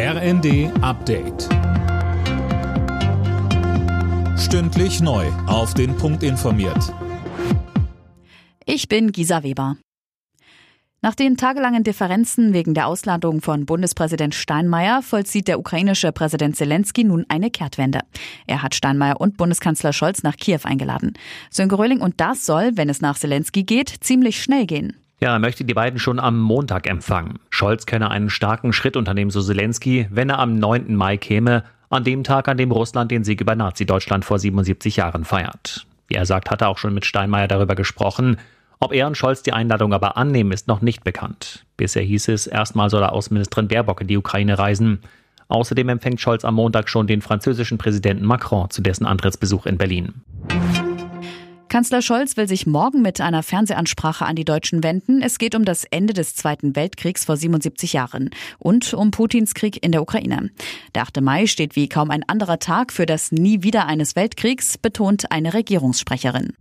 RND Update. Stündlich neu. Auf den Punkt informiert. Ich bin Gisa Weber. Nach den tagelangen Differenzen wegen der Ausladung von Bundespräsident Steinmeier vollzieht der ukrainische Präsident Zelensky nun eine Kehrtwende. Er hat Steinmeier und Bundeskanzler Scholz nach Kiew eingeladen. Sönke Röhling und das soll, wenn es nach Zelensky geht, ziemlich schnell gehen. Ja, er möchte die beiden schon am Montag empfangen. Scholz könne einen starken Schritt unternehmen, so Zelensky, wenn er am 9. Mai käme, an dem Tag, an dem Russland den Sieg über Nazi-Deutschland vor 77 Jahren feiert. Wie er sagt, hat er auch schon mit Steinmeier darüber gesprochen. Ob er und Scholz die Einladung aber annehmen, ist noch nicht bekannt. Bisher hieß es, erstmal soll er Außenministerin Baerbock in die Ukraine reisen. Außerdem empfängt Scholz am Montag schon den französischen Präsidenten Macron zu dessen Antrittsbesuch in Berlin. Kanzler Scholz will sich morgen mit einer Fernsehansprache an die Deutschen wenden. Es geht um das Ende des Zweiten Weltkriegs vor 77 Jahren und um Putins Krieg in der Ukraine. Der 8. Mai steht wie kaum ein anderer Tag für das Nie wieder eines Weltkriegs, betont eine Regierungssprecherin.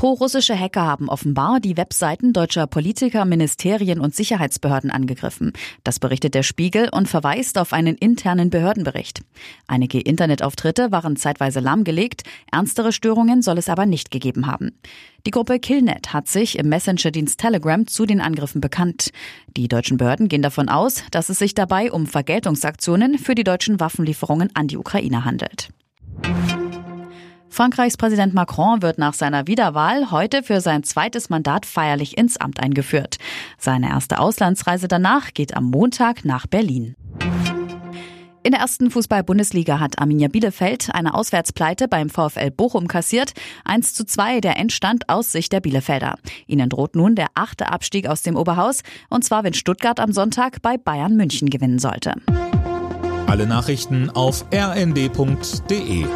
Pro-russische Hacker haben offenbar die Webseiten deutscher Politiker, Ministerien und Sicherheitsbehörden angegriffen. Das berichtet der Spiegel und verweist auf einen internen Behördenbericht. Einige Internetauftritte waren zeitweise lahmgelegt, ernstere Störungen soll es aber nicht gegeben haben. Die Gruppe Killnet hat sich im Messenger-Dienst Telegram zu den Angriffen bekannt. Die deutschen Behörden gehen davon aus, dass es sich dabei um Vergeltungsaktionen für die deutschen Waffenlieferungen an die Ukraine handelt. Frankreichs Präsident Macron wird nach seiner Wiederwahl heute für sein zweites Mandat feierlich ins Amt eingeführt. Seine erste Auslandsreise danach geht am Montag nach Berlin. In der ersten Fußball-Bundesliga hat Arminia Bielefeld eine Auswärtspleite beim VfL Bochum kassiert. 1 zu 2 der Endstand aus Sicht der Bielefelder. Ihnen droht nun der achte Abstieg aus dem Oberhaus. Und zwar, wenn Stuttgart am Sonntag bei Bayern München gewinnen sollte. Alle Nachrichten auf rnd.de